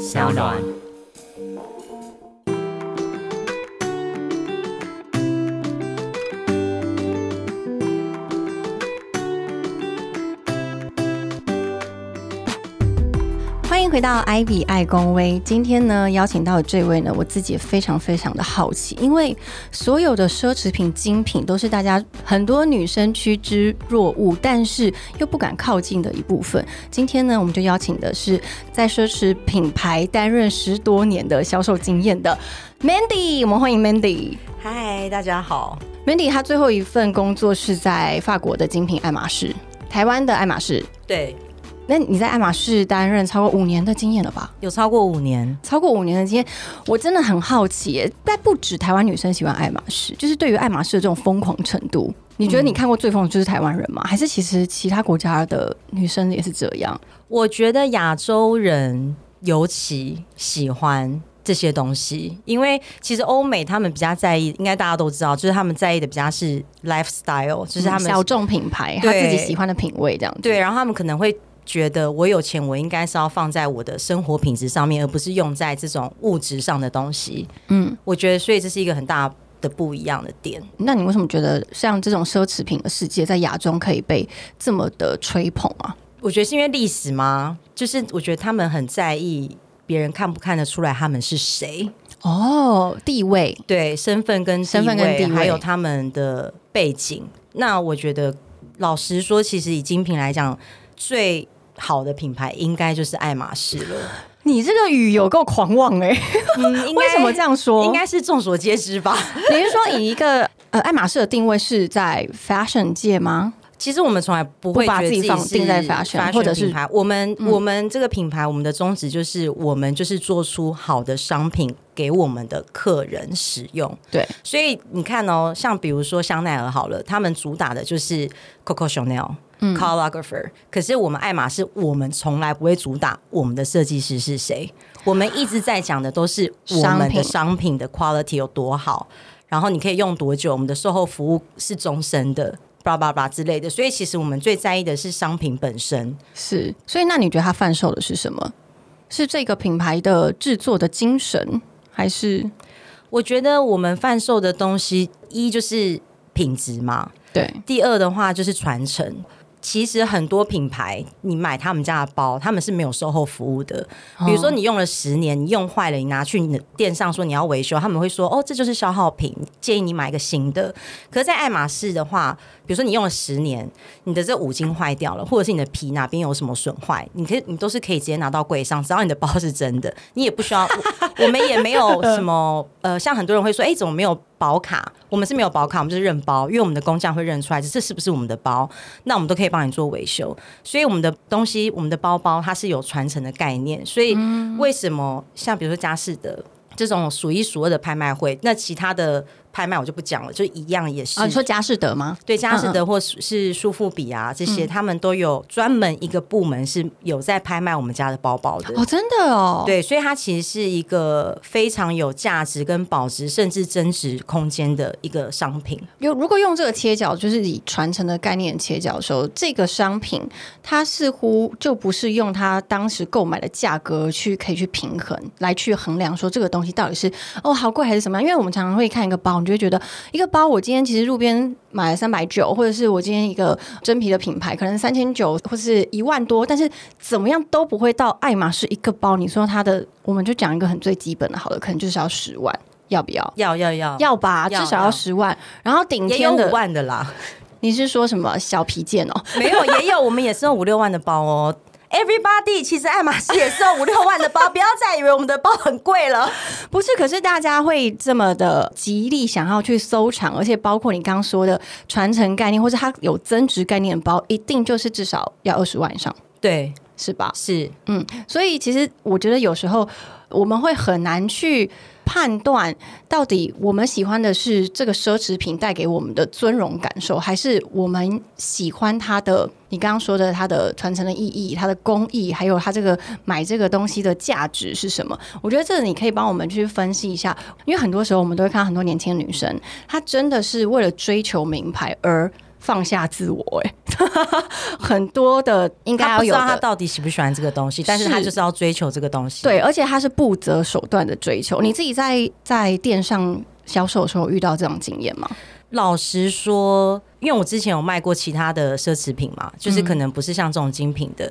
小暖。迎回到 Ivy 爱公威。今天呢，邀请到的这位呢，我自己也非常非常的好奇，因为所有的奢侈品精品都是大家很多女生趋之若鹜，但是又不敢靠近的一部分。今天呢，我们就邀请的是在奢侈品牌担任十多年的销售经验的 Mandy，我们欢迎 Mandy。嗨，大家好。Mandy 她最后一份工作是在法国的精品爱马仕，台湾的爱马仕。对，那你在爱马仕担任超过五年的经验了吧？有超过五年。超过五年的经验，我真的很好奇耶，但不止台湾女生喜欢爱马仕，就是对于爱马仕的这种疯狂程度，你觉得你看过最疯的就是台湾人吗？还是其实其他国家的女生也是这样？我觉得亚洲人尤其喜欢这些东西，因为其实欧美他们比较在意，应该大家都知道，就是他们在意的比较是 lifestyle，就是他们、小众品牌，他自己喜欢的品味这样子。对，然后他们可能会。觉得我有钱，我应该是要放在我的生活品质上面，而不是用在这种物质上的东西。嗯，我觉得，所以这是一个很大的不一样的点。那你为什么觉得像这种奢侈品的世界在亚洲可以被这么的吹捧啊？我觉得是因为历史吗？就是我觉得他们很在意别人看不看得出来他们是谁，哦，地位，对身份跟身份跟地位还有他们的背景。那我觉得，老实说，其实以精品来讲，最好的品牌应该就是爱马仕了。你这个语有够狂妄哎、嗯，为什么这样说？应该是众所皆知吧。你是说以一个呃爱马仕的定位是在 fashion 界吗？其实我们从来不会把自己放定在 fashion，或者是牌。我们、我们这个品牌，我们的宗旨就是我们就是做出好的商品给我们的客人使用。对，所以你看哦，像比如说香奈儿好了，他们主打的就是 Coco Chanel。嗯 Lagerfeld，可是我们爱马仕，我们从来不会主打我们的设计师是谁，我们一直在讲的都是我们的商品的 quality 有多好，然后你可以用多久，我们的售后服务是终身的，巴拉巴拉之类的。所以其实我们最在意的是商品本身。是。所以那你觉得它贩售的是什么？是这个品牌的制作的精神，还是我觉得我们贩售的东西，一就是品质嘛，对第二的话就是传承。其实很多品牌，你买他们家的包，他们是没有售后服务的。比如说你用了十年，你用坏了，你拿去你的店上说你要维修，他们会说哦，这就是消耗品，建议你买一个新的。可是，在爱马仕的话，比如说你用了十年，你的这五金坏掉了，或者是你的皮哪边有什么损坏，你可以你都是可以直接拿到柜上，只要你的包是真的，你也不需要，我 我们也没有什么呃，像很多人会说，哎，怎么没有保卡？我们是没有保卡，我们就是认包，因为我们的工匠会认出来这是不是我们的包，那我们都可以帮你做维修。所以我们的东西，我们的包包它是有传承的概念。所以为什么像比如说佳士得这种数一数二的拍卖会，那其他的拍卖我就不讲了，就一样也是。啊？你说佳士得吗？对佳士嗯得或是是苏富比啊这些，他们都有专门一个部门是有在拍卖我们家的包包的。哦，真的哦，，对，所以它其实是一个非常有价值、跟保值甚至增值空间的一个商品。有如果用这个切角，就是以传承的概念切角的时候，这个商品它似乎就不是用它当时购买的价格去可以去平衡来去衡量说这个东西到底是哦好贵还是什么样？因为我们常常会看一个包，你就会觉得一个包我今天其实路边买了三百九，或者是我今天一个真皮的品牌可能三千九或是一万多，但是怎么样都不会到爱马仕一个包，你说它的我们就讲一个很最基本的，好了，可能就是要十万，要不要？要要要，要吧，至少要十万，然后顶天的五万的啦，你是说什么小皮件哦？没有也有，我们也是用五六万的包哦。Everybody，其实爱马仕也是用五六万的包，不要再以为我们的包很贵了。不是，可是大家会这么的极力想要去收藏，而且包括你刚刚说的传承概念，或者它有增值概念的包，一定就是至少要二十万以上，对，是吧？是嗯，所以其实我觉得有时候我们会很难去判断，到底我们喜欢的是这个奢侈品带给我们的尊荣感受，还是我们喜欢它的你刚刚说的它的传承的意义、它的工艺，还有它这个买这个东西的价值是什么？我觉得这你可以帮我们去分析一下，因为很多时候我们都会看到很多年轻的女生，她真的是为了追求名牌而放下自我、哎，很多的应该他不知道他要有的。到底喜不喜欢这个东西，但是他就是要追求这个东西。对，，而且他是不择手段的追求。你自己在在电商销售的时候遇到这种经验吗？老实说，因为我之前有卖过其他的奢侈品嘛，就是可能不是像这种精品的。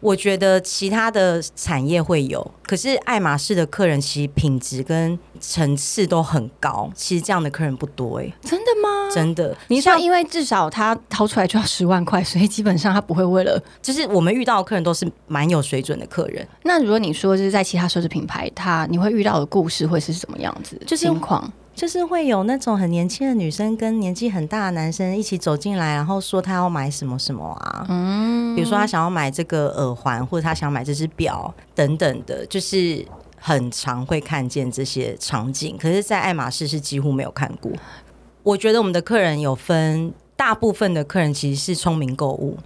我觉得其他的产业会有，可是爱马仕的客人其实品质跟层次都很高，其实这样的客人不多哎、真的吗？真的。你说，像因为至少他掏出来就要十万块，所以基本上他不会为了。就是我们遇到的客人都是蛮有水准的客人，那如果你说就是在其他奢侈品牌，他你会遇到的故事会是什么样子？就是情况。就是会有那种很年轻的女生跟年纪很大的男生一起走进来，然后说他要买什么什么啊，嗯，比如说他想要买这个耳环，或者他想买这只表等等的，就是很常会看见这些场景。可是，在爱马仕是几乎没有看过。我觉得我们的客人有分，大部分的客人其实是聪明购物。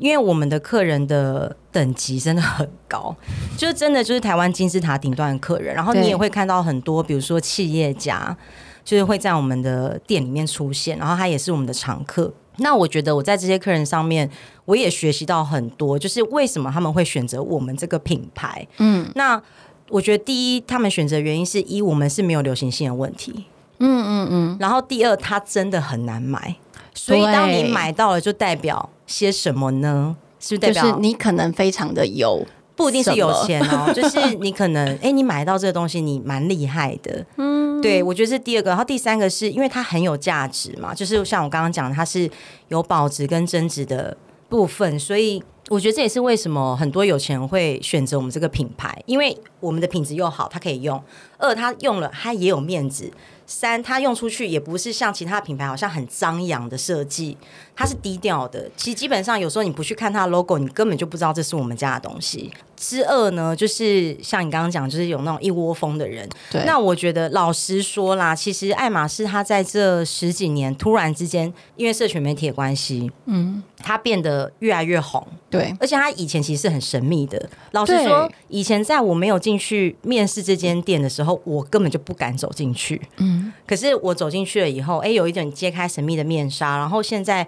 因为我们的客人的等级真的很高，就是真的就是台湾金字塔顶端的客人，然后你也会看到很多，比如说企业家，就是会在我们的店里面出现，然后他也是我们的常客。那我觉得我在这些客人上面，我也学习到很多，就是为什么他们会选择我们这个品牌。嗯。那我觉得第一，他们选择原因是一，我们是没有流行性的问题，嗯嗯嗯，然后第二，它真的很难买，所以当你买到了，就代表些什么呢？是代表就是你可能非常的有，不一定是有钱哦，就是你可能哎、你买到这个东西，你蛮厉害的。嗯，对，我觉得是第二个，然后第三个是因为它很有价值嘛，就是像我刚刚讲，它是有保值跟增值的部分，所以我觉得这也是为什么很多有钱人会选择我们这个品牌，因为我们的品质又好，它可以用；二，它用了它也有面子。三，它用出去也不是像其他品牌好像很张扬的设计，它是低调的。其实基本上有时候你不去看它的 logo，你根本就不知道这是我们家的东西。之二呢，就是像你刚刚讲，就是有那种一窝蜂的人。对，那我觉得老实说啦，其实爱马仕它在这十几年突然之间，因为社群媒体的关系，嗯，它变得越来越红。对而且它以前其实是很神秘的。老实说，以前在我没有进去面试这间店的时候，我根本就不敢走进去。嗯，可是我走进去了以后，哎，有一点揭开神秘的面纱，然后现在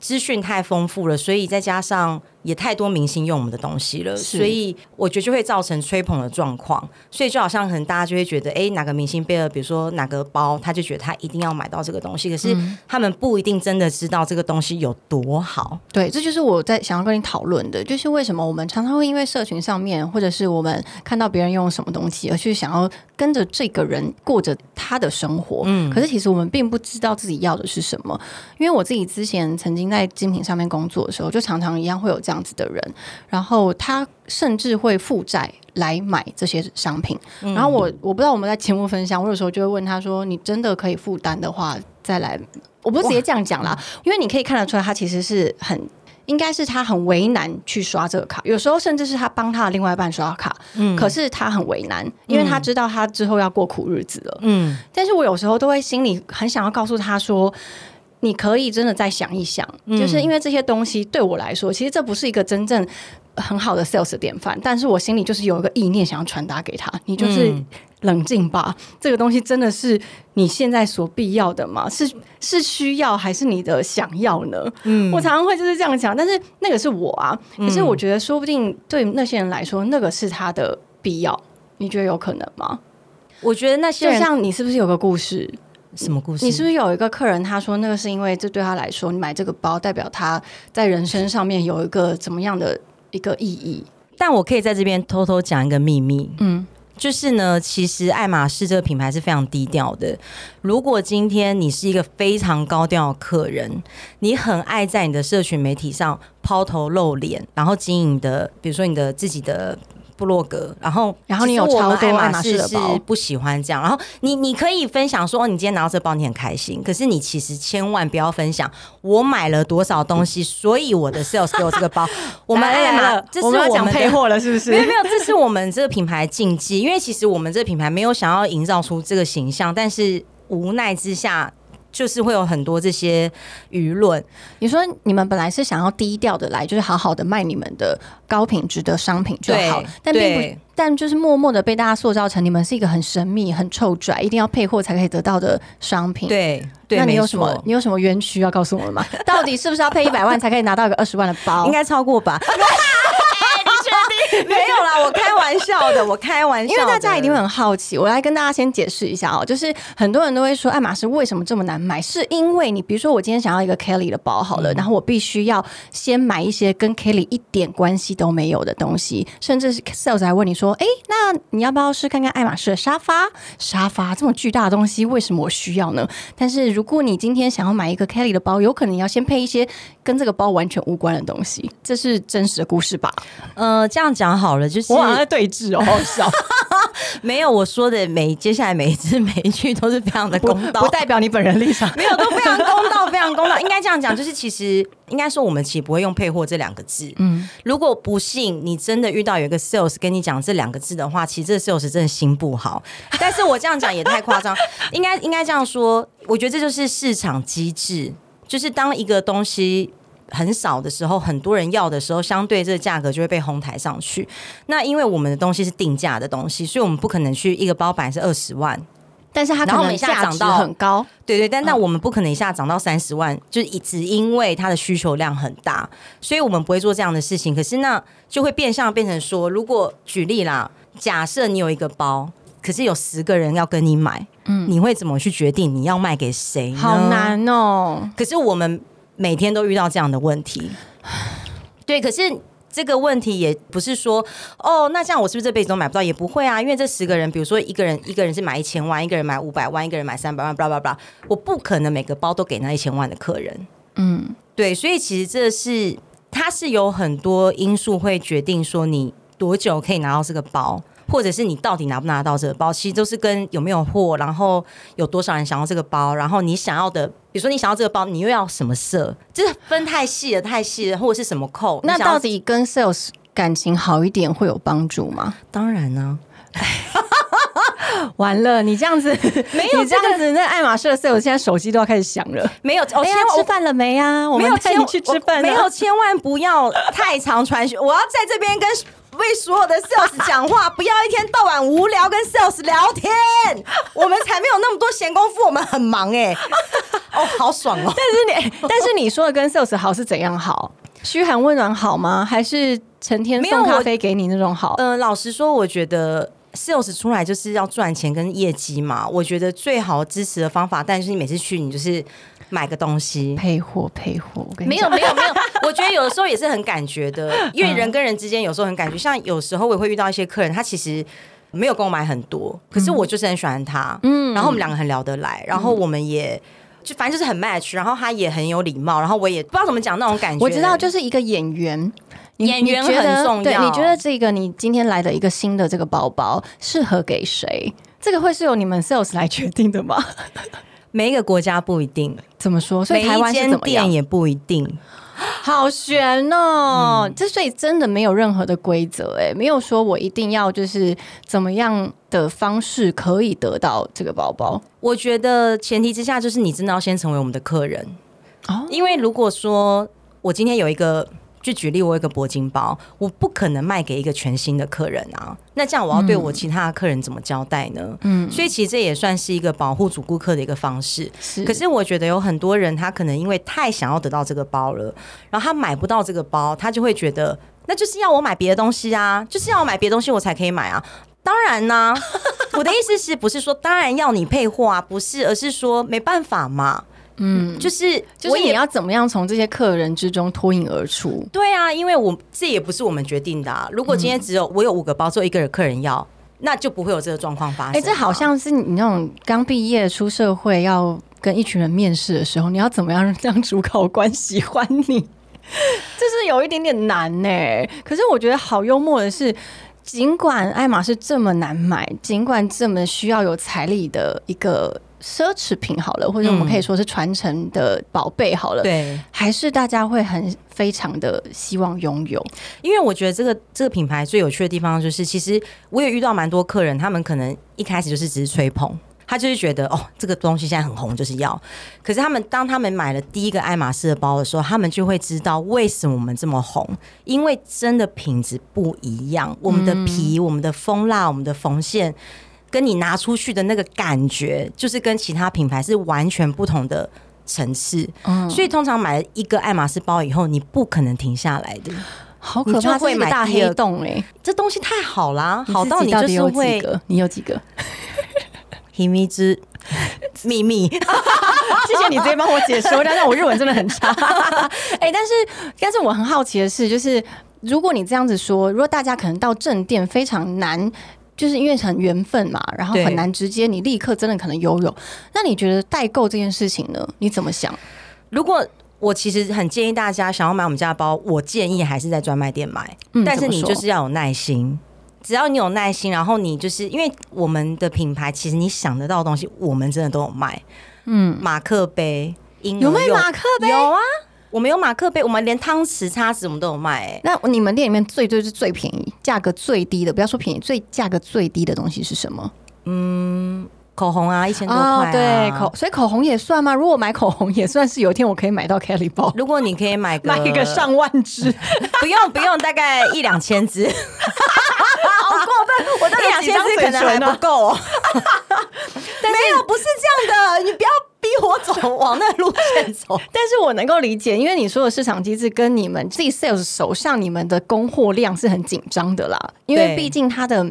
资讯太丰富了，所以再加上也太多明星用我们的东西了，所以我觉得就会造成吹捧的状况。所以就好像可能大家就会觉得，哎，哪个明星背了，比如说哪个包，他就觉得他一定要买到这个东西，可是他们不一定真的知道这个东西有多好。对，这就是我在想要跟你讨论的，就是为什么我们常常会因为社群上面，或者是我们看到别人用什么东西，而去想要跟着这个人过着他的生活。嗯，可是其实我们并不知道自己要的是什么。因为我自己之前曾经在精品上面工作的时候，就常常一样会有这样子的人，然后他甚至会负债来买这些商品。然后我我不知道我们在节目分享，我有时候就会问他说：“你真的可以负担的话，再来。”我不是直接这样讲啦，因为你可以看得出来，他其实是很。应该是他很为难去刷这个卡，有时候甚至是他帮他的另外一半刷卡，嗯可是他很为难，因为他知道他之后要过苦日子了。嗯，但是我有时候都会心里很想要告诉他说。你可以真的再想一想，嗯就是因为这些东西对我来说，其实这不是一个真正很好的 sales 典范，但是我心里就是有一个意念想要传达给他，你就是嗯冷静吧，这个东西真的是你现在所必要的吗？是是需要还是你的想要呢？嗯，我常常会就是这样想，但是那个是我啊，可是我觉得说不定对那些人来说，那个是他的必要，你觉得有可能吗？我觉得那些就像你是不是有个故事？什么故事？你是不是有一个客人，他说那个是因为这对他来说，你买这个包代表他在人生上面有一个怎么样的一个意义？但我可以在这边偷偷讲一个秘密，嗯，就是呢，其实爱马仕这个品牌是非常低调的。如果今天你是一个非常高调的客人，你很爱在你的社群媒体上抛头露脸，然后经营的，比如说你的自己的。部落格，然后然后你有超多爱爱马仕的包不喜欢这样，然后你你可以分享说，哦你今天拿到这包你很开心，可是你其实千万不要分享我买了多少东西，所以我的 sales 给我这个包。我们爱马，这是我们配货了，是不是？没有没有，这是我们这个品牌禁忌，因为其实我们这个品牌没有想要营造出这个形象，但是无奈之下。就是会有很多这些舆论。你说你们本来是想要低调的来，就是好好的卖你们的高品质的商品就好对，但并不，但就是默默的被大家塑造成你们是一个很神秘、很臭拽，一定要配货才可以得到的商品。。对对，那你有什么？你有什么冤屈要告诉我们吗？到底是不是要配一百万才可以拿到一个二十万的包？应该超过吧？没有啦，我开玩笑的，我开玩笑，因为大家一定会很好奇，我来跟大家先解释一下哦，就是很多人都会说爱马仕为什么这么难买，是因为你比如说我今天想要一个 Kelly 的包好嗯了，然后我必须要先买一些跟 Kelly 一点关系都没有的东西，甚至是 sales 还问你说，哎，那你要不要试看看爱马仕的沙发？沙发这么巨大的东西，为什么我需要呢？但是如果你今天想要买一个 Kelly 的包，有可能你要先配一些跟这个包完全无关的东西，这是真实的故事吧？呃，这样讲好了，就是我好像在对峙哦，好笑。没有我说的每接下来每一次每一句都是非常的 公道不。代表你本人立场。没有，都非常公道，非常公道。应该这样讲，就是其实应该说，我们其实不会用配货这两个字。嗯，如果不信你真的遇到有一个 sales 跟你讲这两个字的话，其实这个 sales 真的心不好。但是我这样讲也太夸张，应该应该这样说，我觉得这就是市场机制，就是当一个东西。很少的时候，很多人要的时候，相对这个价格就会被哄抬上去。那因为我们的东西是定价的东西，所以我们不可能去一个包板是二十万，但是它可能一下价值涨到很高，对对，但那嗯我们不可能一下涨到三十万，就是以只因为它的需求量很大，所以我们不会做这样的事情。可是那就会变相变成说，如果举例啦，假设你有一个包，可是有十个人要跟你买，嗯，你会怎么去决定你要卖给谁？好。难哦。可是我们每天都遇到这样的问题，对，可是。这个问题也不是说哦，那这样我是不是这辈子都买不到？也不会啊，因为这十个人，比如说一个人一个人是买一千万，一个人买五百万，一个人买三百万，巴拉巴拉，我不可能每个包都给那一千万的客人。嗯，对，所以其实这是它是有很多因素会决定说你多久可以拿到这个包，或者是你到底拿不拿到这个包，其实都是跟有没有货，然后有多少人想要这个包，然后你想要的，比如说你想要这个包，你又要什么色，就是分太细了，太细了，或者是什么扣，那到底跟 sales 感情好一点会有帮助吗？当然呢、完了，你这样子，没有你这样子，那爱马仕的 sales 现在手机都要开始响了。没有，哦，哎呀千万吃饭了没啊？我没有带你去吃饭啊。没有，千万不要太常传讯。我要在这边跟为所有的 sales 讲话，不要一天到晚无聊跟 sales 聊天。我们才没有那么多闲工夫，我们很忙哎、哦，好爽哦！但是你，但是你说的跟 sales 好是怎样好？嘘寒问暖好吗？还是成天送咖啡给你那种好？呃，老实说，我觉得。sales 出来就是要赚钱跟业绩嘛，我觉得最好支持的方法，但是你每次去你就是买个东西，配货配货，没有讲没有没有，我觉得有的时候也是很感觉的，因为人跟人之间有时候很感觉，像有时候我也会遇到一些客人，他其实没有跟我买很多，可是我就是很喜欢他，嗯，然后我们两个很聊得来，然后我们也。就反正就是很 match，然后他也很有礼貌，然后我也不知道怎么讲那种感觉。我知道，就是一个演员。演员很重要对，你觉得这个你今天来的一个新的这个包包适合给谁？这个会是由你们 sales 来决定的吗？每一个国家不一定，怎么说？所以台湾是间怎么样店？也不一定。好悬哦！嗯这所以真的没有任何的规则，哎，没有说我一定要就是怎么样的方式可以得到这个包包我觉得前提之下就是你真的要先成为我们的客人，哦。因为如果说我今天有一个，就举例我有一个铂金包，我不可能卖给一个全新的客人啊，那这样我要对我其他的客人怎么交代呢？嗯，所以其实这也算是一个保护主顾客的一个方式。是可是我觉得有很多人，他可能因为太想要得到这个包了，然后他买不到这个包，他就会觉得那就是要我买别的东西啊，就是要我买别的东西我才可以买啊。当然呢、我的意思是不是说当然要你配货啊？不是，而是说没办法嘛。嗯，就是就是你我也要怎么样从这些客人之中脱颖而出？对啊，因为我这也不是我们决定的、啊。如果今天只有我有五个包，只有一个客人要，那就不会有这个状况发生啊。哎、这好像是你那种刚毕业出社会要跟一群人面试的时候，你要怎么样让主考官喜欢你？这是有一点点难呢、可是我觉得好幽默的是，尽管爱马仕这么难买，尽管这么需要有财力的一个奢侈品好了，或者我们可以说是传承的宝贝好了，对，还是大家会很非常的希望拥有。因为我觉得这个这个品牌最有趣的地方就是，其实我也遇到蛮多客人，他们可能一开始就是只是吹捧。他就是觉得哦，这个东西现在很红，就是要。可是他们当他们买了第一个爱马仕的包的时候，他们就会知道为什么我们这么红，因为真的品质不一样，我们的皮、我们的蜂蜡、我们的缝线，跟你拿出去的那个感觉，就是跟其他品牌是完全不同的层次。所以通常买了一个爱马仕包以后，你不可能停下来的。好可怕，会这是一个大买黑洞哎、这东西太好啦，好到你就是会几个？你有几个？秘密之 秘密。谢谢你直接帮我解说，但是我日文真的很差。哎、但是但是我很好奇的是，就是如果你这样子说，如果大家可能到正店非常难。就是因为很缘分嘛，然后很难直接你立刻真的可能拥有。那你觉得代购这件事情呢？你怎么想？如果我其实很建议大家想要买我们家的包，我建议还是在专卖店买，嗯但是你就是要有耐心。只要你有耐心，然后你就是因为我们的品牌，其实你想得到的东西，我们真的都有卖。嗯，马克杯，有卖马克杯有啊，我们有马克杯，我们连汤匙、叉子我们都有卖、欸。那你们店里面最最是最便宜、价格最低的，不要说便宜，最价格最低的东西是什么？嗯口红啊，一千多块、啊哦对，口，所以口红也算吗？如果买口红也算是有一天我可以买到 Kelly 包，如果你可以买个买一个上万支，不用不用，大概一两千支，好过分！我一两千支可能还不够、哦。没有，不是这样的，你不要逼我走往那路线走。但是我能够理解，因为你说的市场机制跟你们自己 sales 手上你们的供货量是很紧张的啦，因为毕竟它的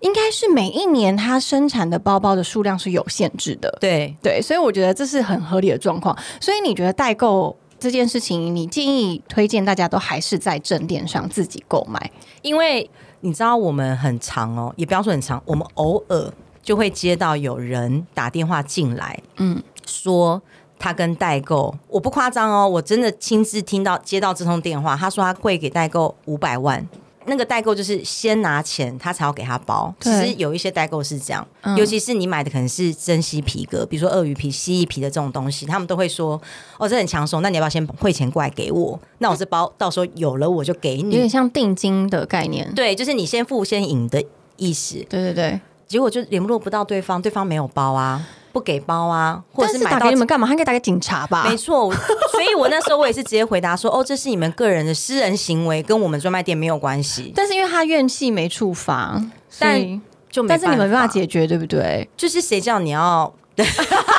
应该是每一年它生产的包包的数量是有限制的，对，对，所以我觉得这是很合理的状况。所以你觉得代购这件事情，你建议推荐大家都还是在正店上自己购买？因为你知道我们很长哦，也不要说很长，我们偶尔就会接到有人打电话进来，嗯，说他跟代购，我不夸张哦，我真的亲自听到接到这通电话，他说他会给代购五百万。那个代购就是先拿钱，他才要给他包。其对实有一些代购是这样，嗯尤其是你买的可能是珍稀皮革，比如说鳄鱼皮、蜥蜴皮的这种东西，他们都会说：“哦，这很抢手，那你要不要先汇钱过来给我？那我这包到时候有了我就给你。有点”像定金的概念。对，就是你先付先赢的意思。对对对，结果就联络不到对方，对方没有包啊，不给包啊，或者但是到给你们干嘛？他应该打给警察吧？没错，所以我那时候我也是直接回答说，哦，这是你们个人的私人行为，跟我们专卖店没有关系，但是因为他怨气没处罚，但就没但是你们没办法法，解决，对不对？就是谁叫你要？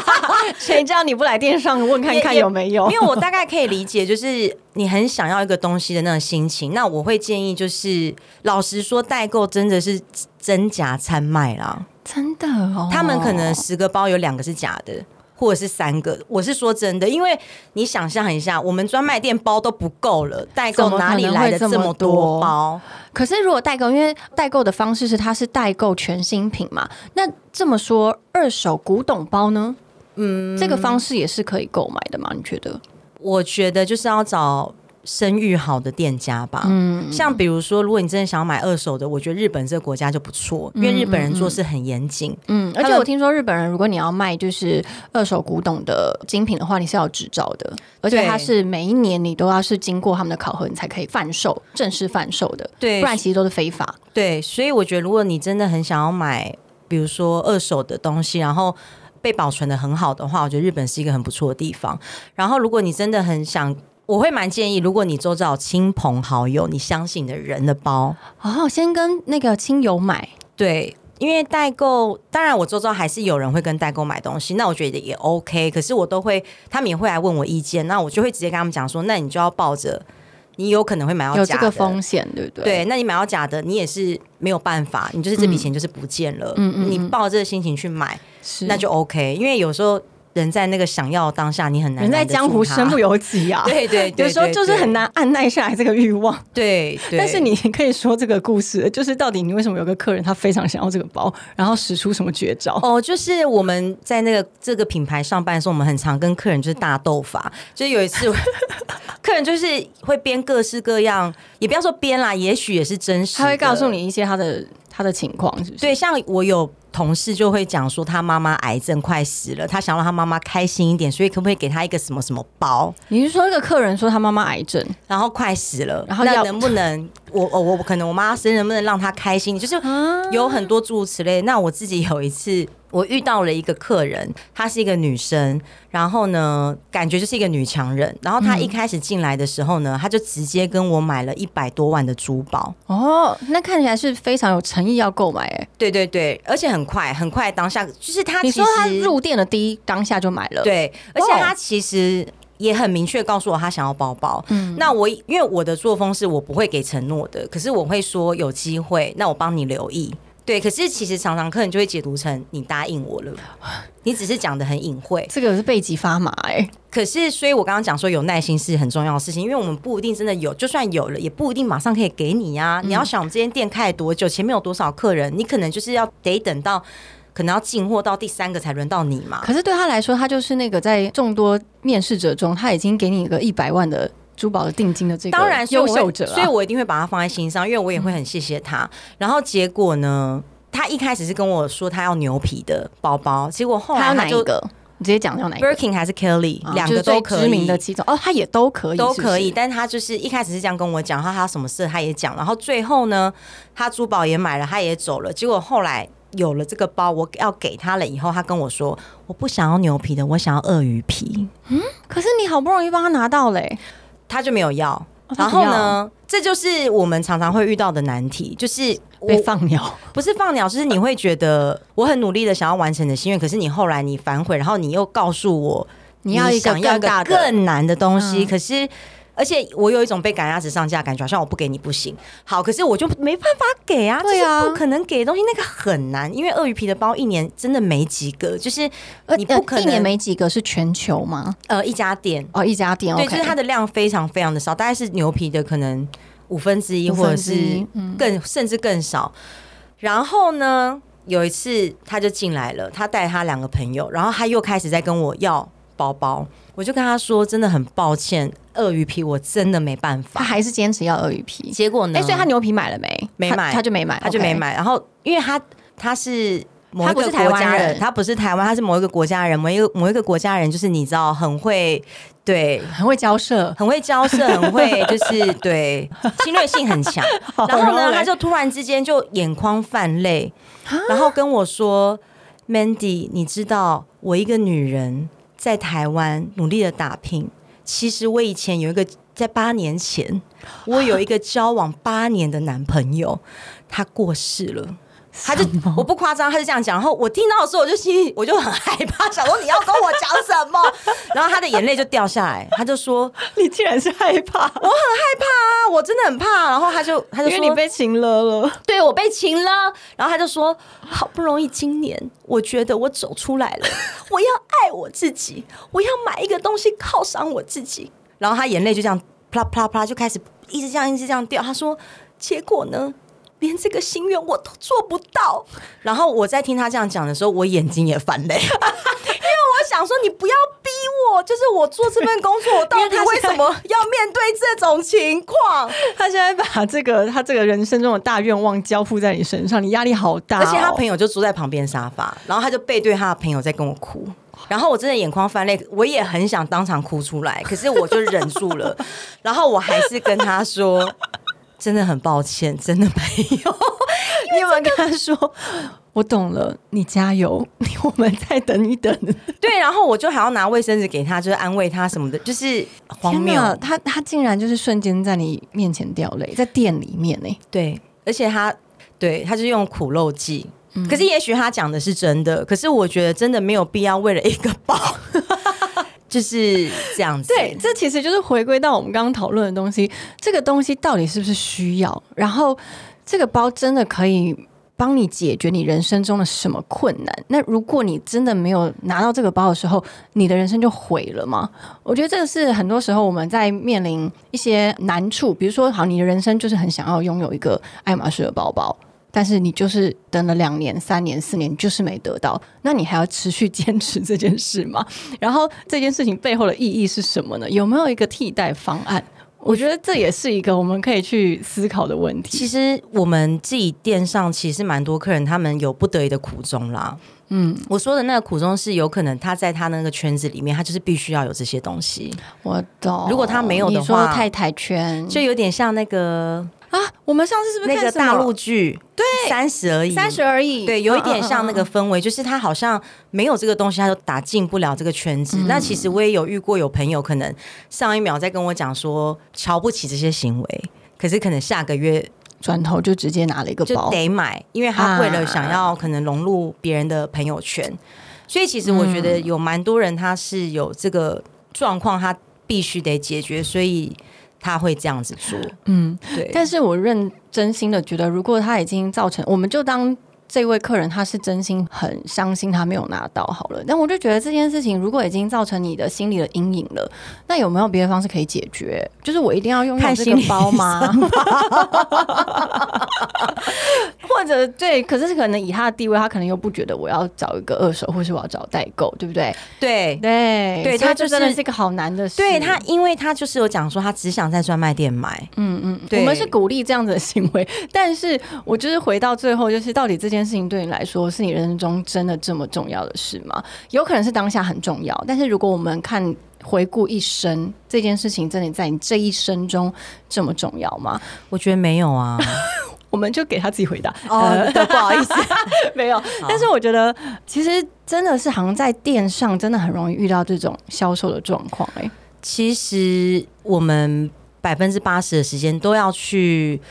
谁叫你不来店上问看看有没有？因为我大概可以理解，就是你很想要一个东西的那种心情。那我会建议，就是老实说，代购真的是真假参卖啦。真的哦，他们可能十个包有两个是假的，或者是三个。我是说真的，因为你想象一下，我们专卖店包都不够了，代购哪里来的这么多包？可是如果代购，因为代购的方式是它是代购全新品嘛，那这么说，二手古董包呢？嗯，这个方式也是可以购买的吗？你觉得？我觉得就是要找声誉好的店家吧。嗯，像比如说，如果你真的想要买二手的，我觉得日本这个国家就不错，因为日本人做事很严谨。嗯，而且我听说日本人，如果你要卖就是二手古董的精品的话，你是要有执照的，而且它是每一年你都要是经过他们的考核，你才可以贩售，正式贩售的，对不然其实都是非法。对，所以我觉得，如果你真的很想要买，比如说二手的东西，然后被保存的很好的话，我觉得日本是一个很不错的地方。然后，如果你真的很想，我会蛮建议，如果你周遭有亲朋好友、你相信的人的包，哦，先跟那个亲友买，对。因为代购，当然我周遭还是有人会跟代购买东西，那我觉得也 OK。可是我都会，他们也会来问我意见，那我就会直接跟他们讲说，那你就要抱着，你有可能会买到有这个假的风险，对不对？对，那你买到假的，你也是没有办法，你就是这笔钱就是不见了。嗯嗯嗯你抱着这个心情去买，是那就 OK。因为有时候人在那个想要当下，你很难人在江湖身不由己啊。对对对，有时候就是很难。按耐下来这个欲望。对 对，但是你可以说这个故事，就是到底你为什么有个客人他非常想要这个包，然后使出什么绝招？哦，就是我们在那个这个品牌上班的时候，我们很常跟客人就是大斗法。就是有一次，客人就是会编各式各样，也不要说编啦，也许也是真实。他会告诉你一些他的他的情况，是不是？对，像我有同事就会讲说，他妈妈癌症快死了，他想让他妈妈开心一点，所以可不可以给他一个什么什么包？你是说那个客人说他妈妈癌症，然后快死了，然后那能不能我我我可能我妈生日能不能让她开心，就是有很多诸如此类。那我自己有一次。我遇到了一个客人，她是一个女生，然后呢，感觉就是一个女强人。然后她一开始进来的时候呢，她就直接跟我买了一百多万的珠宝。哦，那看起来是非常有诚意要购买哎。对对对，而且很快很快，当下就是他。你说他入店的第一当下就买了？对，而且他其实也很明确告诉我他想要包包。嗯，那我因为我的作风是我不会给承诺的，可是我会说有机会，那我帮你留意。对，可是其实常常客人就会解读成你答应我了，你只是讲的很隐晦，这个是背脊发麻哎。可是，所以我刚刚讲说有耐心是很重要的事情，因为我们不一定真的有，就算有了，也不一定马上可以给你呀。你要想我们这间店开多久，前面有多少客人，你可能就是要得等到可能要进货到第三个才轮到你嘛。可是对他来说，他就是那个在众多面试者中，他已经给你一个一百万的。珠宝的定金的这个当然优秀者，所以我一定会把它放在心上，因为我也会很谢谢他。然后结果呢，他一开始是跟我说他要牛皮的包包，结果后来他就你直接讲要哪个？Birkin 还是 Kelly，两个都可以。知名的几种哦，他也都可以，都可以。但他就是一开始是这样跟我讲，他他什么事他也讲，然后最后呢，他珠宝也买了，他也走了。结果后来有了这个包，我要给他了以后，他跟我说我不想要牛皮的，我想要鳄鱼皮。嗯，可是你好不容易帮他拿到嘞。他就没有要，然后呢？这就是我们常常会遇到的难题，就是被放鸟，不是放鸟，就是你会觉得我很努力的想要完成的心愿，可是你后来你反悔，然后你又告诉我你要一个更大的、更难的东西，可是。而且我有一种被赶鸭子上架感觉，好像我不给你不行。好，可是我就没办法给啊，对啊，不可能给的东西，那个很难，因为鳄鱼皮的包一年真的没几个，就是你不可能一年没几个是全球吗？呃，一家店哦，一家店，对，就是它的量非常非常的少，大概是牛皮的可能五分之一，或者是更甚至更少。然后呢，有一次他就进来了，他带他两个朋友，然后他又开始在跟我要包包。我就跟他说，真的很抱歉，鳄鱼皮我真的没办法。他还是坚持要鳄鱼皮，结果呢？哎，所以他牛皮买了没？没买，他就没买，他就没买。然后，因为他他是某一个国家人，他不是台湾，他是某一个国家人，某一个某一个国家人，就是你知道，很会对，很会交涉，很会交涉，很会就是对侵略性很强。然后呢，他就突然之间就眼眶泛泪，然后跟我说：“Mandy，你知道我一个女人。”在台湾努力的打拼。其实我以前有一个，在八年前，我有一个交往八年的男朋友，他过世了。他就我不夸张，他就这样讲。然后我听到的时候，我就心里我就很害怕，想说你要跟我讲什么。然后他的眼泪就掉下来，他就说：“你竟然是害怕？我很害怕啊，我真的很怕。”然后他就他就说：“你被擒了了。”对我被擒了。然后他就说：“好不容易今年，我觉得我走出来了，我要爱我自己，我要买一个东西犒赏我自己。”然后他眼泪就这样啪啪啪就开始一直这样一直这样掉。他说：“结果呢？”连这个心愿我都做不到，然后我在听他这样讲的时候，我眼睛也泛泪，因为我想说你不要逼我，就是我做这份工作，我到底为什么要面对这种情况？他现在把这个他这个人生中的大愿望交付在你身上，你压力好大。而且他朋友就坐在旁边沙发，然后他就背对他的朋友在跟我哭，然后我真的眼眶泛泪，我也很想当场哭出来，可是我就忍住了，然后我还是跟他说。真的很抱歉，真的没有。你有没有跟他说？我懂了，你加油，我们再等一等。对，然后我就还要拿卫生纸给他，就是安慰他什么的，就是荒谬。他他竟然就是瞬间在你面前掉泪，在店里面呢。对，而且他对他就用苦肉计。可是也许他讲的是真的，可是我觉得真的没有必要为了一个包。就是这样子。对，这其实就是回归到我们刚刚讨论的东西，这个东西到底是不是需要？然后，这个包真的可以帮你解决你人生中的什么困难？那如果你真的没有拿到这个包的时候，你的人生就毁了吗？我觉得这个是很多时候我们在面临一些难处，比如说，好，你的人生就是很想要拥有一个爱马仕的包包。但是你就是等了两年、三年、四年，就是没得到，那你还要持续坚持这件事吗？然后这件事情背后的意义是什么呢？有没有一个替代方案？我觉得这也是一个我们可以去思考的问题。其实我们自己店上其实蛮多客人，他们有不得已的苦衷啦。嗯，我说的那个苦衷是有可能他在他那个圈子里面，他就是必须要有这些东西。我懂。如果他没有的话，太太圈就有点像那个。啊，我们上次是不是那个大陆剧，对，三十而已，三十而已？对，有一点嗯像那。个氛围，就是他好像没有这个东西，他就打进不了这个圈子。那其实我也有遇过有朋友，可能上一秒在跟我讲说瞧不起这些行为，可是可能下个月转头就直接拿了一个就包，得买，因为他为了想要可能融入别人的朋友圈，所以其实我觉得有蛮多人他是有这个状况，他必须得解决，所以他会这样子做。嗯，对，但是我认真心的觉得，如果他已经造成，我们就当。这位客人他是真心很伤心，他没有拿到好了。但我就觉得这件事情如果已经造成你的心理的阴影了，那有没有别的方式可以解决？就是我一定要拥有这个看心理包吗？或者对，可是可能以他的地位，他可能又不觉得我要找一个二手，或是我要找代购，对不对？对。对对他就是真的是一个好难的事。对他，因为他就是有讲说，他只想在专卖店买，嗯嗯，我们是鼓励这样子的行为，但是我就是回到最后，就是到底这件事情对你来说是你人生中真的这么重要的事吗？有可能是当下很重要，但是如果我们看回顾一生，这件事情真的在你这一生中这么重要吗？我觉得没有啊。我们就给他自己回答。哦，对，不好意思，没有，但是我觉得其实真的是好像在电上真的很容易遇到这种销售的状况、哎，其实我们百分之八十的时间都要去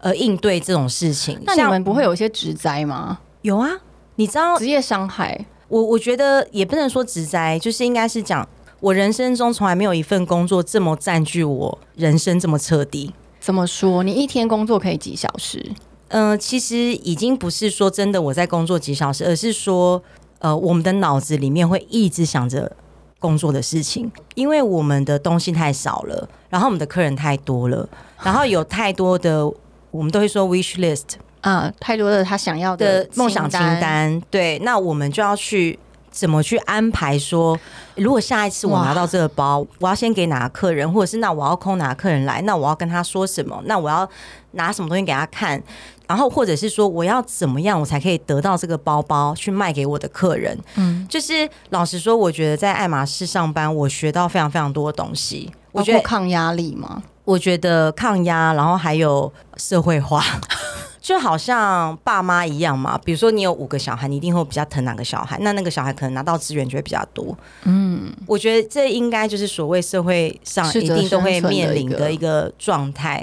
呃应对这种事情。那你们不会有一些职灾吗？有啊？你知道职业伤害？我我觉得也不能说职灾，就是应该是讲我人生中从来没有一份工作这么占据我人生这么彻底。怎么说？你一天工作可以几小时？嗯、其实已经不是说真的我在工作几小时，而是说呃，我们的脑子里面会一直想着工作的事情，因为我们的东西太少了，然后我们的客人太多了，然后有太多的，我们都会说 wish list 啊，太多的他想要的的梦想清单，对，那我们就要去。怎么去安排说？如果下一次我拿到这个包，我要先给哪个客人，或者是那我要空哪个客人来，那我要跟他说什么？那我要拿什么东西给他看？然后或者是说我要怎么样我才可以得到这个包包去卖给我的客人？嗯，就是老实说，我觉得在爱马仕上班，我学到非常非常多的东西。我我觉得，抗压力嘛，我觉得抗压，然后还有社会化。就好像爸妈一样嘛，比如说你有五个小孩，你一定会比较疼哪个小孩，那那个小孩可能拿到资源就会比较多。嗯，我觉得这应该就是所谓社会上一定都会面临的一个状态。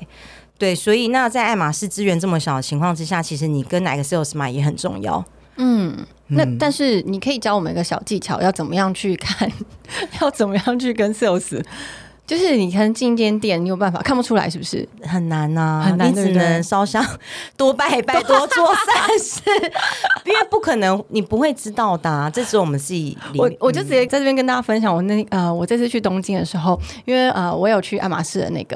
对，所以那在爱马仕资源这么小的情况之下，其实你跟哪个 sales 买也很重要。嗯，那嗯但是你可以教我们一个小技巧，要怎么样去看，要怎么样去跟 sales，就是你可能进一间店，你有办法看不出来是不是？很难呐、你只很难你只能烧香、多拜拜、多做善事，因为不可能，你不会知道的、啊。这是我们自己。我我就直接在这边跟大家分享，我那呃，我这次去东京的时候，因为呃，我有去爱马仕的那个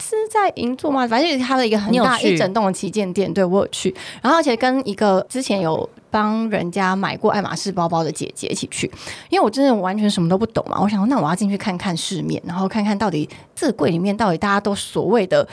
是在银座吗？反正就是它的一个很大一整栋的旗舰店，对我有去，然后而且跟一个之前有帮人家买过爱马仕包包的姐姐一起去，因为我真的完全什么都不懂嘛，我想那我要进去看看市面，然后看看到底这柜里面到底大家都所谓的。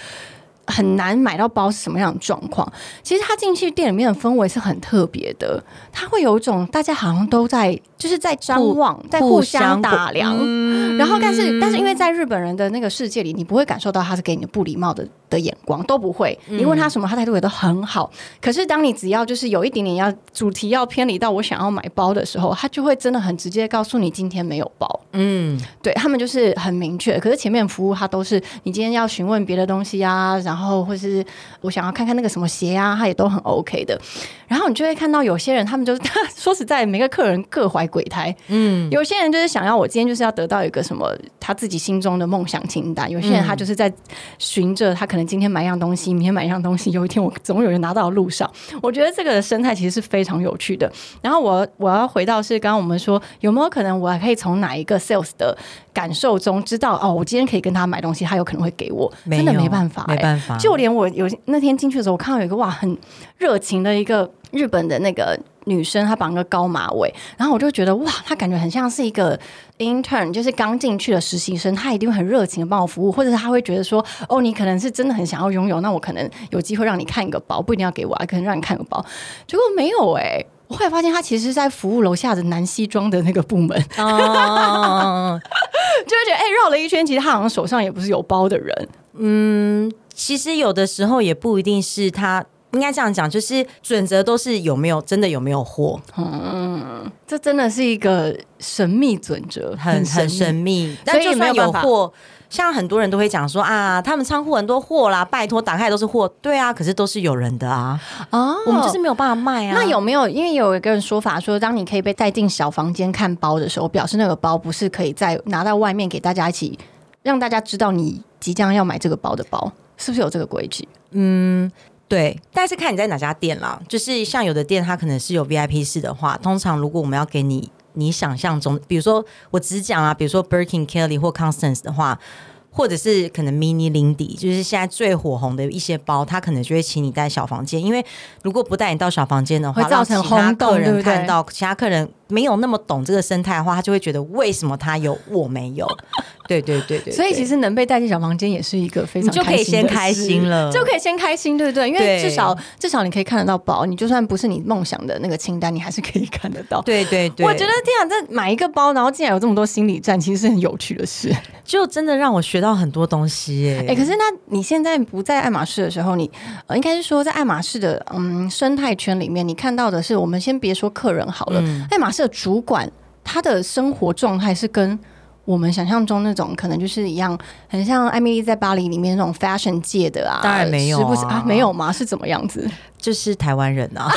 很难买到包是什么样的状况？其实他进去店里面的氛围是很特别的，他会有一种大家好像都在就是在张望，在互相打量，嗯然后，但是，但是，因为在日本人的那个世界里，你不会感受到他是给你不礼貌的的眼光，都不会。你问他什么，他态度也都很好。可是，当你只要就是有一点点要主题要偏离到我想要买包的时候，他就会真的很直接告诉你今天没有包。嗯，对他们就是很明确。可是前面服务他都是你今天要询问别的东西啊，然后或是我想要看看那个什么鞋啊，他也都很 OK 的。然后你就会看到有些人，他们就是 说实在，每个客人各怀鬼胎。嗯，有些人就是想要我今天就是要得到一个什么他自己心中的梦想清单，有些人他就是在寻着他可能今天买一样东西，明天买一样东西，有一天我总有人拿到的路上。我觉得这个生态其实是非常有趣的。然后我我要回到是刚刚我们说有没有可能我还可以从哪一个 sales 的感受中知道哦，我今天可以跟他买东西，他有可能会给我，真的没办法、欸，没办法，就连我有那天进去的时候，我看到有一个哇很热情的一个日本的那个女生，她绑个高马尾，然后我就觉得哇，她感觉很像是一个 intern，就是刚进去的实习生，她一定会很热情的帮我服务，或者是她会觉得说，哦，你可能是真的很想要拥有，那我可能有机会让你看一个包，不一定要给我啊，可能让你看个包，结果没有哎、我后来发现，她其实是在服务楼下的男西装的那个部门，哦，就会觉得，哎、绕了一圈，其实他好像手上也不是有包的人，嗯，其实有的时候也不一定是他。应该这样讲，就是准则都是有没有真的有没有货，嗯，这真的是一个神秘准则，很很神秘。但就算有货，像很多人都会讲说啊，他们仓库很多货啦，拜托打开都是货。对啊，可是都是有人的啊，啊，我们就是没有办法卖啊。那有没有？因为有一个人说法说，当你可以被带进小房间看包的时候，表示那个包不是可以再拿到外面给大家一起让大家知道你即将要买这个包的包，是不是有这个规矩？嗯。对，但是看你在哪家店啦。就是像有的店，它可能是有 VIP 室的话，通常如果我们要给你你想象中，比如说我只讲啊，比如说 Birkin、Kelly 或 Constance 的话。或者是可能 mini Lindy，就是现在最火红的一些包，他可能就会请你带小房间，因为如果不带你到小房间的话，会造成轰动，人看到其他客人没有那么懂这个生态的话，他就会觉得为什么他有我没有？对对对对。所以其实能被带进小房间也是一个非常就可以先开心了，就可以先开心，对不对？因为至少至少你可以看得到包，你就算不是你梦想的那个清单，你还是可以看得到。对对对。我觉得这样这买一个包，然后竟然有这么多心理战，其实是很有趣的事，就真的让我学到很多东西。哎，可是那你现在不在爱马仕的时候，你呃，应该是说在爱马仕的嗯生态圈里面，你看到的是我们先别说客人好了，爱马仕的主管他的生活状态是跟我们想象中那种可能就是一样，很像艾米丽在巴黎里面那种 fashion 界的啊，当然没有，是不是啊？没有吗？是怎么样子？就是台湾人啊。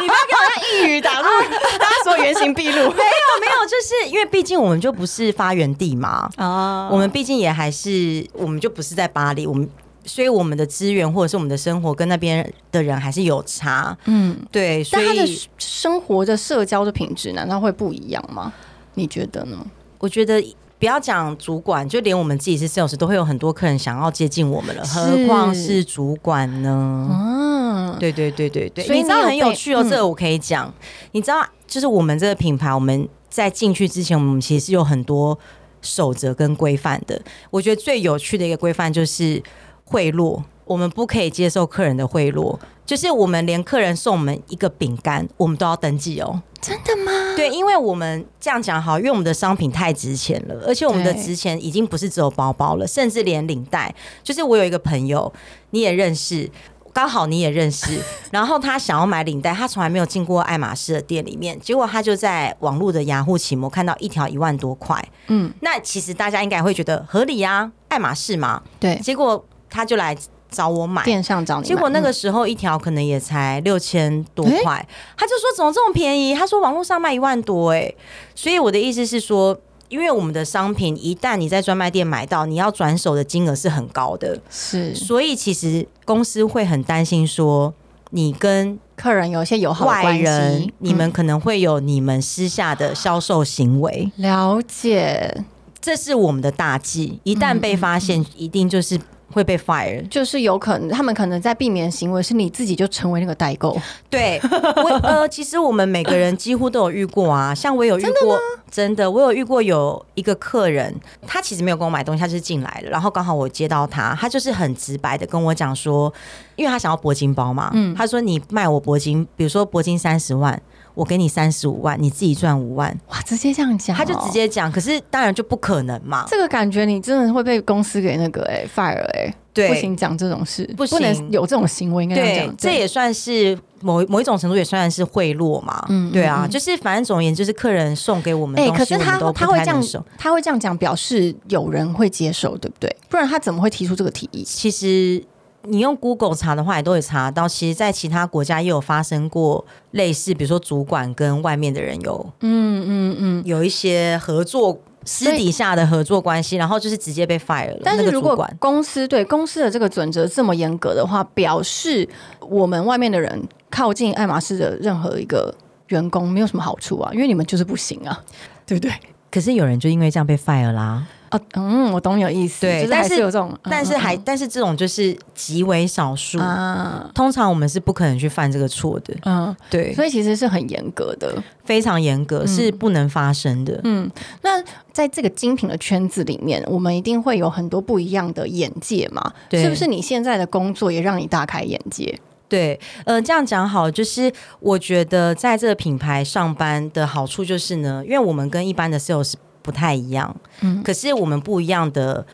你不要给我用一语打入，大家说原形毕露。没有没有，就是因为毕竟我们就不是发源地嘛。啊，我们毕竟也还是，我们就不是在巴黎，我们所以我们的资源或者是我们的生活跟那边的人还是有差。嗯，对。但他的生活的社交的品质难道会不一样吗？你觉得呢？我觉得不要讲主管，就连我们自己是 sales 都会有很多客人想要接近我们了，何况是主管呢？对对对对对，所以你知道很有趣哦，这个我可以讲。你知道，就是我们这个品牌，我们在进去之前，我们其实有很多守则跟规范的。我觉得最有趣的一个规范就是贿赂，我们不可以接受客人的贿赂。就是我们连客人送我们一个饼干，我们都要登记哦。真的吗？对，因为我们这样讲好，因为我们的商品太值钱了，而且我们的值钱已经不是只有包包了，甚至连领带。就是我有一个朋友，你也认识。刚好你也认识，然后他想要买领带，他从来没有进过爱马仕的店里面，结果他就在网络的雅虎奇摩看到一条一万多块，嗯，那其实大家应该会觉得合理啊，爱马仕嘛，对，结果他就来找我买，电商找你，结果那个时候一条可能也才六千多块，他就说怎么这么便宜？他说网络上卖一万多，哎，所以我的意思是说。因为我们的商品一旦你在专卖店买到，你要转手的金额是很高的，是，所以其实公司会很担心说，你跟客人有一些友好外人，你们可能会有你们私下的销售行为。了解，这是我们的大忌，一旦被发现，一定就是。会被 fire，就是有可能他们可能在避免行为，是你自己就成为那个代购。对，我呃，其实我们每个人几乎都有遇过啊，像我有遇过，真的，我有遇过有一个客人，他其实没有跟我买东西，他就是进来了，然后刚好我接到他，他就是很直白的跟我讲说，因为他想要铂金包嘛，嗯，他说你卖我铂金，比如说铂金三十万。我给你三十五万，你自己赚五万，哇！直接这样讲，他就直接讲，可是当然就不可能嘛。这个感觉你真的会被公司给那个哎 fire 哎，对，不行讲这种事，不行有这种行为，应该讲，这也算是某某一种程度也算是贿赂嘛。嗯，对啊，就是反正总而言之，就是客人送给我们东西，可是他他会这样，他会这样讲，表示有人会接受，对不对？不然他怎么会提出这个提议？其实。你用 Google 查的话，也都会查到。其实，在其他国家也有发生过类似，比如说主管跟外面的人有，嗯嗯嗯，有一些合作私底下的合作关系，然后就是直接被 fire 了。但是如果公司对公司的这个准则这么严格的话，表示我们外面的人靠近爱马仕的任何一个员工没有什么好处啊，因为你们就是不行啊，对不对？可是有人就因为这样被 fire 啦。哦，嗯，我懂你的意思。对，但是有这种，但是还，但是这种就是极为少数啊。通常我们是不可能去犯这个错的。嗯，对，所以其实是很严格的，非常严格，是不能发生的。嗯，那在这个精品的圈子里面，我们一定会有很多不一样的眼界嘛？是不是？你现在的工作也让你大开眼界？对，呃，这样讲好，就是我觉得在这个品牌上班的好处就是呢，因为我们跟一般的 sales。不太一样，嗯，可是我们不一样的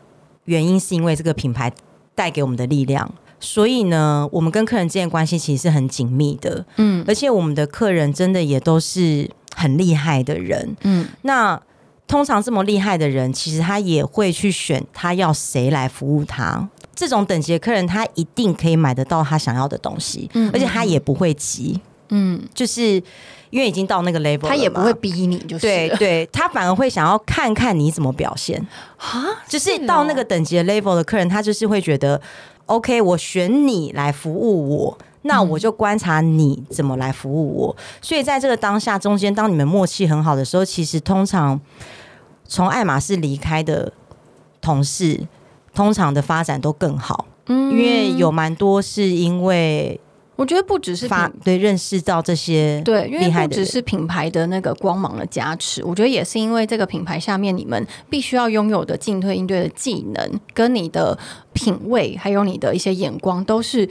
原因是因为这个品牌带给我们的力量。所以呢，我们跟客人之间关系其实是很紧密的，嗯，而且我们的客人真的也都是很厉害的人，嗯，那通常这么厉害的人，其实他也会去选他要谁来服务他。这种等级的客人，他一定可以买得到他想要的东西，嗯，而且他也不会急，嗯，就是因为已经到那个 level，他也不会逼你，就是对对，他反而会想要看看你怎么表现啊，就是到那个等级的 level 的客人，他就是会觉得。OK，我选你来服务我，那我就观察你怎么来服务我。所以在这个当下中间，当你们默契很好的时候，其实通常从爱马仕离开的同事，通常的发展都更好。嗯，因为有蛮多是因为。我觉得不只是发对认识到这些对，因为不只是品牌的那个光芒的加持，我觉得也是因为这个品牌下面你们必须要拥有的进退应对的技能，跟你的品味，还有你的一些眼光，都是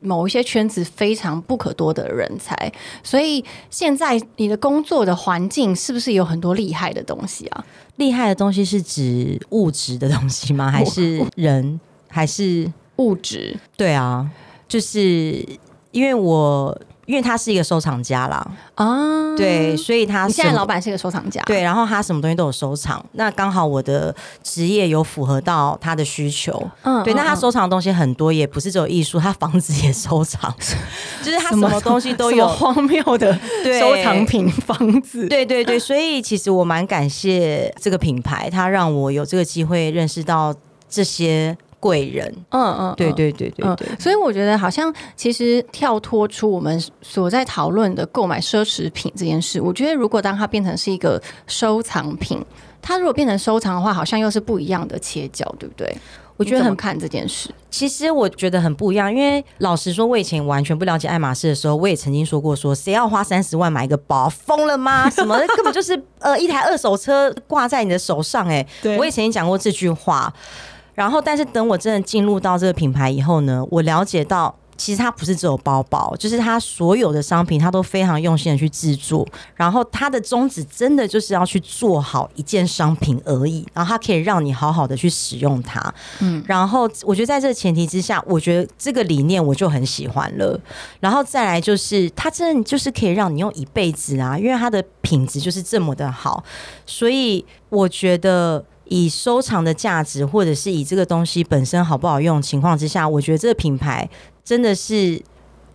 某一些圈子非常不可多的人才。所以现在你的工作的环境是不是有很多厉害的东西啊？厉害的东西是指物质的东西吗？还是人？还是物质？对啊，就是。因为我因为他是一个收藏家啦，啊，对，所以他现在老板是一个收藏家，对，然后他什么东西都有收藏，那刚好我的职业有符合到他的需求，嗯，对，那他收藏的东西很多，也不是只有艺术，他房子也收藏，就是他什么东西都有。荒谬的收藏品房子，对对对，所以其实我蛮感谢这个品牌，他让我有这个机会认识到这些。贵人，嗯嗯，对对对对对，所以我觉得好像其实跳脱出我们所在讨论的购买奢侈品这件事，我觉得如果当它变成是一个收藏品，它如果变成收藏的话，好像又是不一样的切角，对不对？我觉得很看这件事。其实我觉得很不一样，因为老实说，我以前完全不了解爱马仕的时候，我也曾经说过，说谁要花三十万买一个包，疯了吗？什么根本就是呃一台二手车挂在你的手上，哎，我也曾经讲过这句话。然后，但是等我真的进入到这个品牌以后呢，我了解到，其实它不是只有包包，就是它所有的商品，它都非常用心的去制作。然后，它的宗旨真的就是要去做好一件商品而已。然后，它可以让你好好的去使用它。嗯，然后我觉得在这个前提之下，我觉得这个理念我就很喜欢了。然后再来就是，它真的就是可以让你用一辈子啊，因为它的品质就是这么的好。所以，我觉得。以收藏的价值，或者是以这个东西本身好不好用情况之下，我觉得这个品牌真的是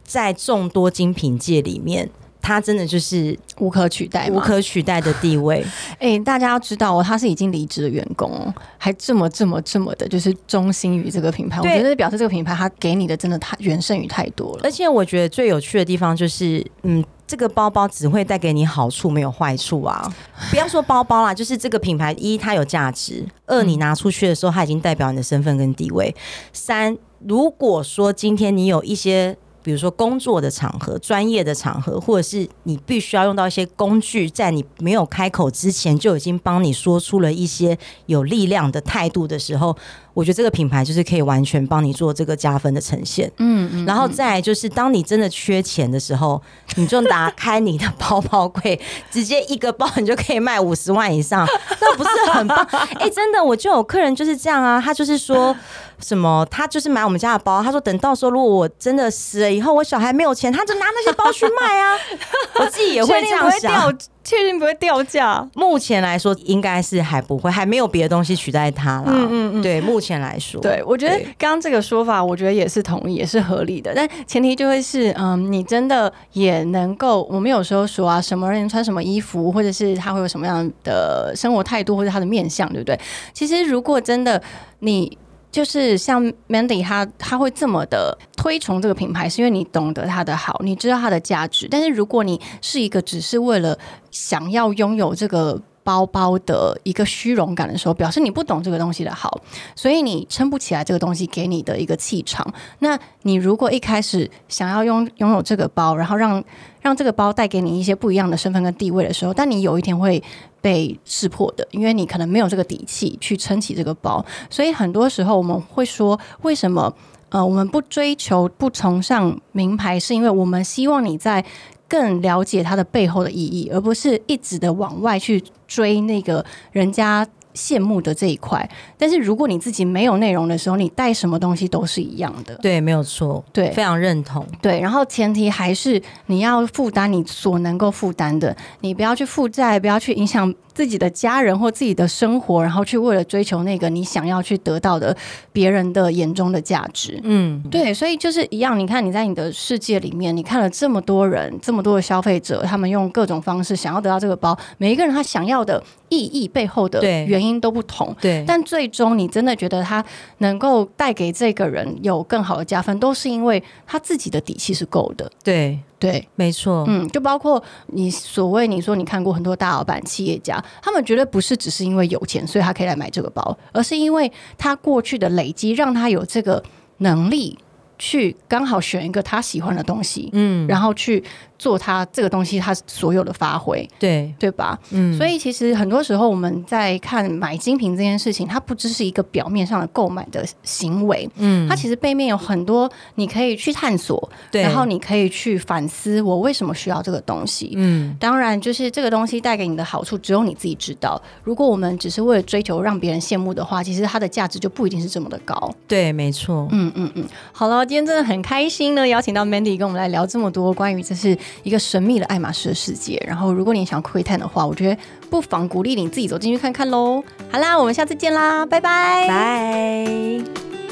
在众多精品界里面，它真的就是无可取代、无可取代的地位。哎，大家要知道哦，他是已经离职的员工，还这么这么这么的，就是忠心于这个品牌。我觉得表示这个品牌它给你的真的太远胜于太多了。而且我觉得最有趣的地方就是，嗯。这个包包只会带给你好处，没有坏处啊！不要说包包啦，就是这个品牌，一它有价值，二你拿出去的时候，它已经代表你的身份跟地位。三，如果说今天你有一些。比如说工作的场合、专业的场合，或者是你必须要用到一些工具，在你没有开口之前就已经帮你说出了一些有力量的态度的时候，我觉得这个品牌就是可以完全帮你做这个加分的呈现。嗯嗯。然后再就是，当你真的缺钱的时候，你就打 开你的包包柜，直接一个包你就可以卖五十万以上，那不是很棒？哎，真的，我就有客人就是这样啊，他就是说。什么？他就是买我们家的包。他说，等到时候如果我真的死了以后，我小孩没有钱，他就拿那些包去卖啊。我自己也会这样想，确定不会掉价。目前来说，应该是还不会，还没有别的东西取代它啦。嗯嗯嗯，对，目前来说，对我觉得刚刚这个说法，我觉得也是同意，也是合理的。但前提就会是，嗯，你真的也能够，我们有时候说啊，什么人穿什么衣服，或者是他会有什么样的生活态度，或者他的面相，对不对？其实如果真的你。就是像 Mandy，他他会这么的推崇这个品牌，是因为你懂得它的好，你知道它的价值。但是如果你是一个只是为了想要拥有这个包包的一个虚荣感的时候，表示你不懂这个东西的好，所以你撑不起来这个东西给你的一个气场。那你如果一开始想要拥拥有这个包，然后让让这个包带给你一些不一样的身份跟地位的时候，但你有一天会。被识破的，因为你可能没有这个底气去撑起这个包，所以很多时候我们会说，为什么呃我们不追求不崇尚名牌，是因为我们希望你在更了解它的背后的意义，而不是一直的往外去追那个人家羡慕的这一块。但是如果你自己没有内容的时候，你带什么东西都是一样的。对，没有错，对非常认同。对，然后前提还是你要负担你所能够负担的，你不要去负债，不要去影响自己的家人或自己的生活，然后去为了追求那个你想要去得到的别人的眼中的价值。嗯，对，所以就是一样。你看你在你的世界里面，你看了这么多人，这么多的消费者，他们用各种方式想要得到这个包，每一个人他想要的意义背后的原因都不同。对，但最终，你真的觉得他能够带给这个人有更好的加分，都是因为他自己的底气是够的。对，对，没错。嗯，就包括你所谓你说你看过很多大老板、企业家，他们绝对不是只是因为有钱，所以他可以来买这个包，而是因为他过去的累积，让他有这个能力去刚好选一个他喜欢的东西，嗯，然后去做他这个东西他所有的发挥，对，对吧？嗯，所以其实很多时候我们在看买精品这件事情，它不只是一个表面上的购买的行为，嗯，它其实背面有很多你可以去探索，对，然后你可以去反思我为什么需要这个东西。嗯，当然，就是这个东西带给你的好处，只有你自己知道。如果我们只是为了追求让别人羡慕的话，其实它的价值就不一定是这么的高。对，没错。嗯嗯嗯，好了，今天真的很开心呢，邀请到 Mandy 跟我们来聊这么多关于这是一个神秘的爱马仕的世界。然后，如果你想窥探的话，我觉得不妨鼓励你自己走进去看看喽。好啦，我们下次见啦，拜拜，拜。